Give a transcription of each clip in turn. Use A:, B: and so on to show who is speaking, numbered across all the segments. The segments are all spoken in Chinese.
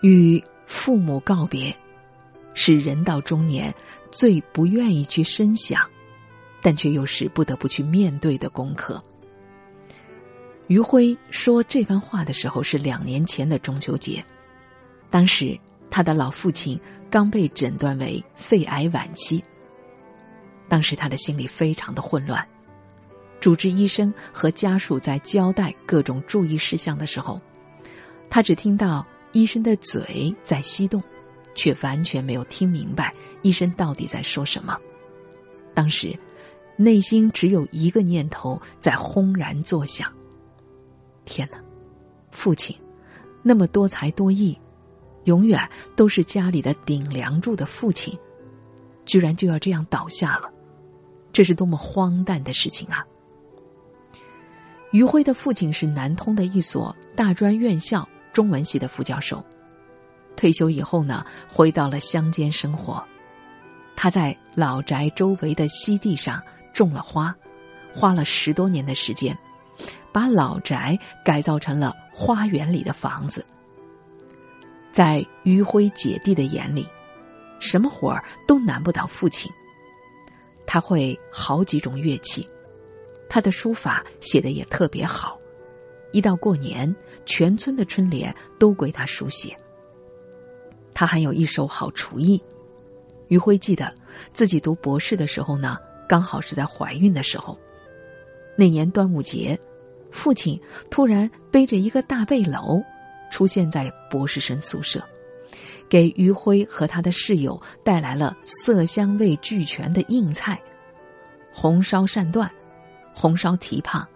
A: 与父母告别，是人到中年最不愿意去深想，但却又是不得不去面对的功课。余辉说这番话的时候是两年前的中秋节，当时他的老父亲刚被诊断为肺癌晚期。当时他的心里非常的混乱，主治医生和家属在交代各种注意事项的时候，他只听到医生的嘴在翕动，却完全没有听明白医生到底在说什么。当时，内心只有一个念头在轰然作响：天哪，父亲，那么多才多艺，永远都是家里的顶梁柱的父亲，居然就要这样倒下了。这是多么荒诞的事情啊！余辉的父亲是南通的一所大专院校中文系的副教授，退休以后呢，回到了乡间生活。他在老宅周围的溪地上种了花，花了十多年的时间，把老宅改造成了花园里的房子。在余辉姐弟的眼里，什么活儿都难不倒父亲。他会好几种乐器，他的书法写的也特别好，一到过年，全村的春联都归他书写。他还有一手好厨艺。余辉记得自己读博士的时候呢，刚好是在怀孕的时候。那年端午节，父亲突然背着一个大背篓，出现在博士生宿舍。给余辉和他的室友带来了色香味俱全的硬菜：红烧鳝段、红烧蹄膀、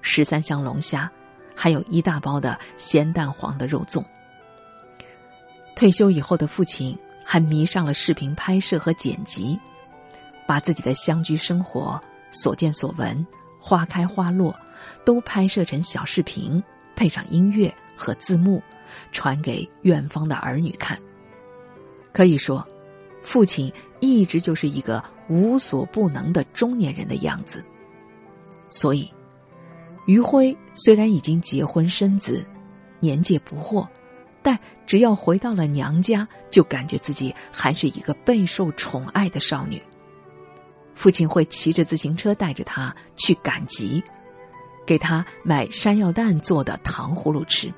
A: 十三香龙虾，还有一大包的咸蛋黄的肉粽。退休以后的父亲还迷上了视频拍摄和剪辑，把自己的乡居生活所见所闻、花开花落，都拍摄成小视频，配上音乐和字幕，传给远方的儿女看。可以说，父亲一直就是一个无所不能的中年人的样子。所以，余辉虽然已经结婚生子，年届不惑，但只要回到了娘家，就感觉自己还是一个备受宠爱的少女。父亲会骑着自行车带着他去赶集，给他买山药蛋做的糖葫芦吃。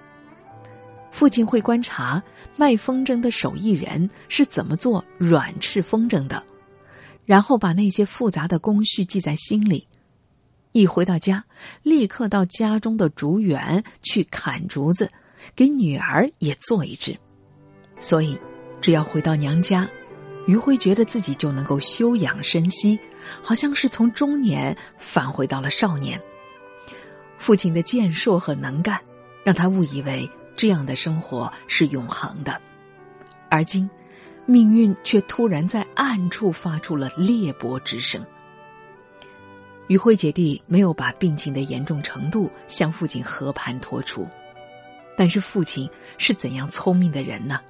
A: 父亲会观察卖风筝的手艺人是怎么做软翅风筝的，然后把那些复杂的工序记在心里。一回到家，立刻到家中的竹园去砍竹子，给女儿也做一只。所以，只要回到娘家，余辉觉得自己就能够休养生息，好像是从中年返回到了少年。父亲的健硕和能干，让他误以为。这样的生活是永恒的，而今，命运却突然在暗处发出了裂帛之声。余辉姐弟没有把病情的严重程度向父亲和盘托出，但是父亲是怎样聪明的人呢？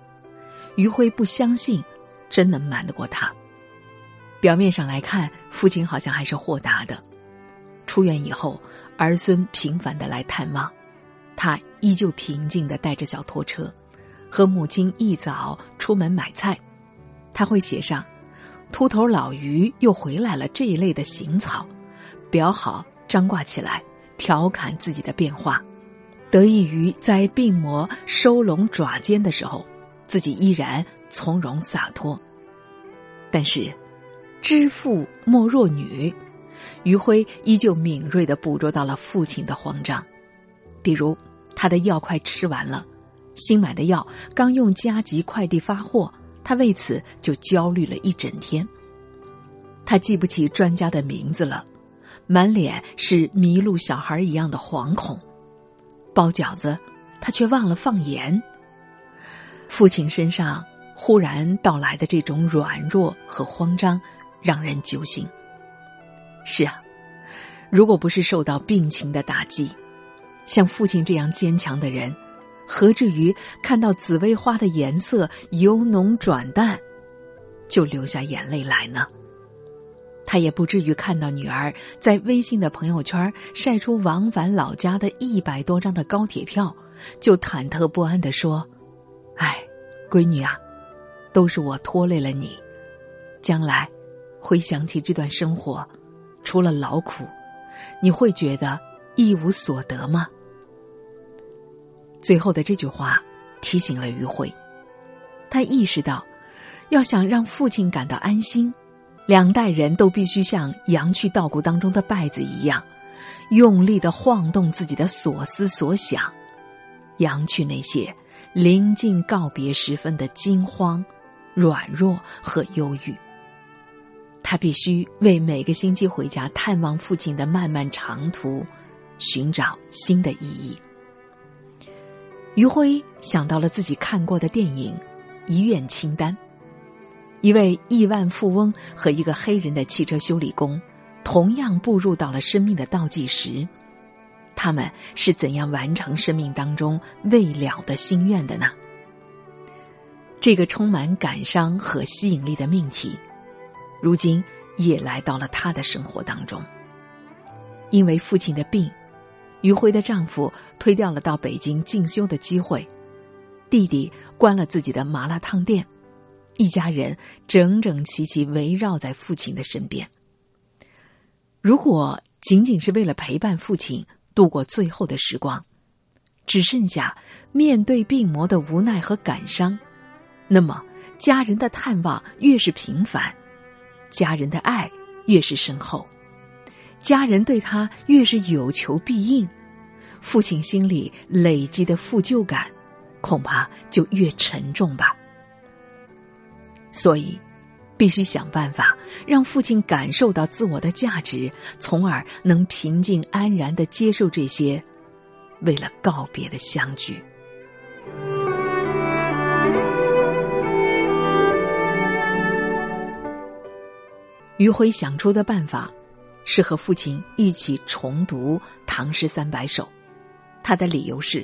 A: 余辉不相信，真能瞒得过他。表面上来看，父亲好像还是豁达的。出院以后，儿孙频繁的来探望。他依旧平静的带着小拖车，和母亲一早出门买菜。他会写上“秃头老于又回来了”这一类的行草，裱好张挂起来，调侃自己的变化，得益于在病魔收拢爪尖的时候，自己依然从容洒脱。但是，知父莫若女，余辉依旧敏锐的捕捉到了父亲的慌张。比如，他的药快吃完了，新买的药刚用加急快递发货，他为此就焦虑了一整天。他记不起专家的名字了，满脸是迷路小孩一样的惶恐。包饺子，他却忘了放盐。父亲身上忽然到来的这种软弱和慌张，让人揪心。是啊，如果不是受到病情的打击。像父亲这样坚强的人，何至于看到紫薇花的颜色由浓转淡，就流下眼泪来呢？他也不至于看到女儿在微信的朋友圈晒出往返老家的一百多张的高铁票，就忐忑不安的说：“哎，闺女啊，都是我拖累了你。将来回想起这段生活，除了劳苦，你会觉得一无所得吗？”最后的这句话提醒了于慧，他意识到，要想让父亲感到安心，两代人都必须像羊去稻谷当中的稗子一样，用力的晃动自己的所思所想，扬去那些临近告别时分的惊慌、软弱和忧郁。他必须为每个星期回家探望父亲的漫漫长途，寻找新的意义。余辉想到了自己看过的电影《遗愿清单》，一位亿万富翁和一个黑人的汽车修理工，同样步入到了生命的倒计时，他们是怎样完成生命当中未了的心愿的呢？这个充满感伤和吸引力的命题，如今也来到了他的生活当中，因为父亲的病。余辉的丈夫推掉了到北京进修的机会，弟弟关了自己的麻辣烫店，一家人整整齐齐围绕在父亲的身边。如果仅仅是为了陪伴父亲度过最后的时光，只剩下面对病魔的无奈和感伤，那么家人的探望越是频繁，家人的爱越是深厚。家人对他越是有求必应，父亲心里累积的负疚感，恐怕就越沉重吧。所以，必须想办法让父亲感受到自我的价值，从而能平静安然的接受这些为了告别的相聚。余辉想出的办法。是和父亲一起重读《唐诗三百首》，他的理由是，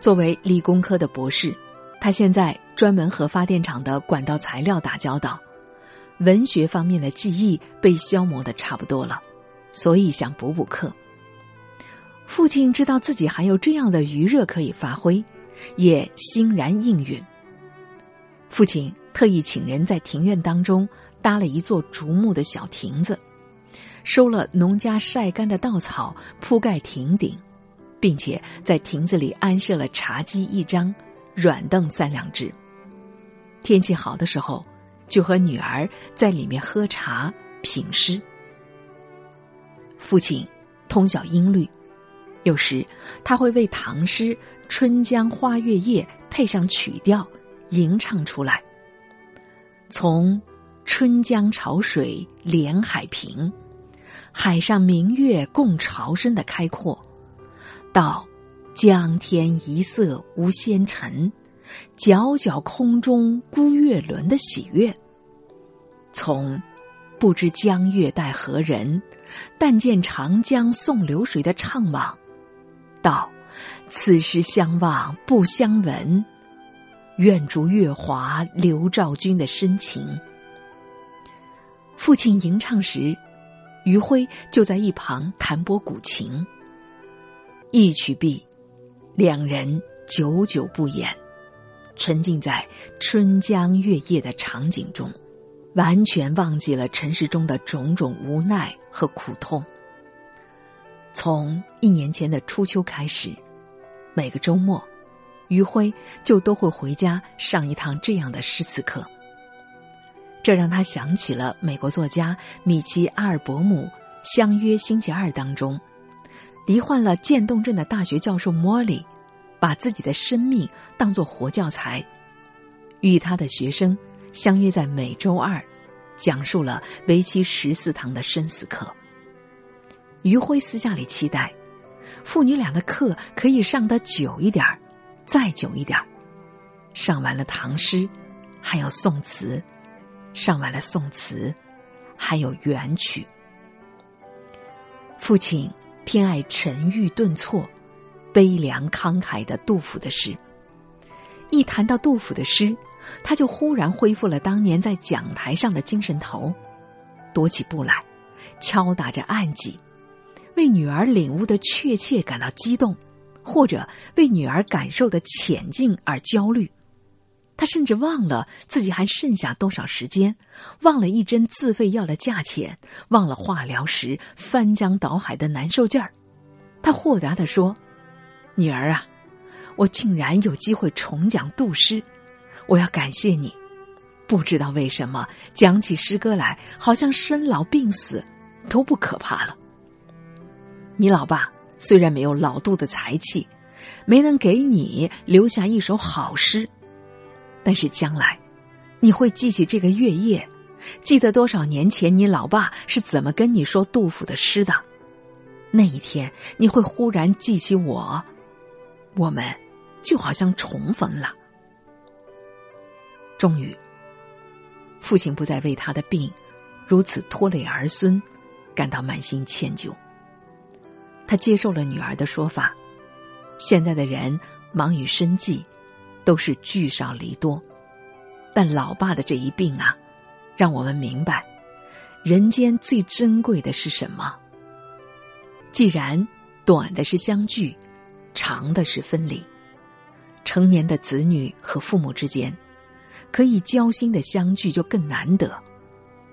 A: 作为理工科的博士，他现在专门和发电厂的管道材料打交道，文学方面的记忆被消磨的差不多了，所以想补补课。父亲知道自己还有这样的余热可以发挥，也欣然应允。父亲特意请人在庭院当中搭了一座竹木的小亭子。收了农家晒干的稻草，铺盖亭顶，并且在亭子里安设了茶几一张，软凳三两只。天气好的时候，就和女儿在里面喝茶品诗。父亲通晓音律，有时他会为唐诗《春江花月夜》配上曲调，吟唱出来。从“春江潮水连海平”。海上明月共潮生的开阔，到江天一色无纤尘，皎皎空中孤月轮的喜悦；从不知江月待何人，但见长江送流水的怅惘，到此时相望不相闻，愿逐月华流照君的深情。父亲吟唱时。余晖就在一旁弹拨古琴。一曲毕，两人久久不言，沉浸在春江月夜的场景中，完全忘记了尘世中的种种无奈和苦痛。从一年前的初秋开始，每个周末，余晖就都会回家上一堂这样的诗词课。这让他想起了美国作家米奇·阿尔伯姆《相约星期二》当中，罹患了渐冻症的大学教授莫里，把自己的生命当作活教材，与他的学生相约在每周二，讲述了为期十四堂的生死课。余辉私下里期待，父女俩的课可以上得久一点儿，再久一点儿，上完了唐诗，还有宋词。上完了宋词，还有元曲。父亲偏爱沉郁顿挫、悲凉慷慨的杜甫的诗。一谈到杜甫的诗，他就忽然恢复了当年在讲台上的精神头，踱起步来，敲打着案几，为女儿领悟的确切感到激动，或者为女儿感受的浅近而焦虑。他甚至忘了自己还剩下多少时间，忘了一针自费药的价钱，忘了化疗时翻江倒海的难受劲儿。他豁达地说：“女儿啊，我竟然有机会重讲杜诗，我要感谢你。不知道为什么讲起诗歌来，好像生老病死都不可怕了。你老爸虽然没有老杜的才气，没能给你留下一首好诗。”但是将来，你会记起这个月夜，记得多少年前你老爸是怎么跟你说杜甫的诗的？那一天，你会忽然记起我，我们就好像重逢了。终于，父亲不再为他的病如此拖累儿孙感到满心歉疚。他接受了女儿的说法：现在的人忙于生计。都是聚少离多，但老爸的这一病啊，让我们明白，人间最珍贵的是什么。既然短的是相聚，长的是分离，成年的子女和父母之间，可以交心的相聚就更难得，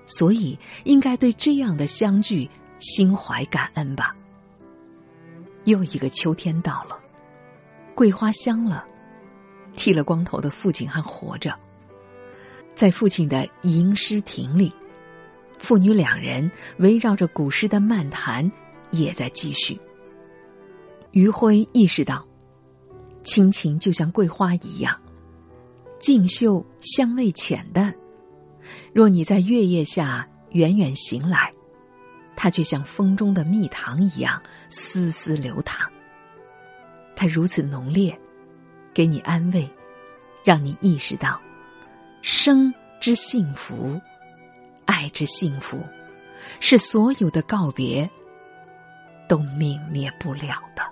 A: 所以应该对这样的相聚心怀感恩吧。又一个秋天到了，桂花香了。剃了光头的父亲还活着，在父亲的吟诗亭里，父女两人围绕着古诗的漫谈也在继续。余晖意识到，亲情就像桂花一样，静秀香味浅淡。若你在月夜下远远行来，它却像风中的蜜糖一样丝丝流淌。它如此浓烈。给你安慰，让你意识到，生之幸福，爱之幸福，是所有的告别都泯灭不了的。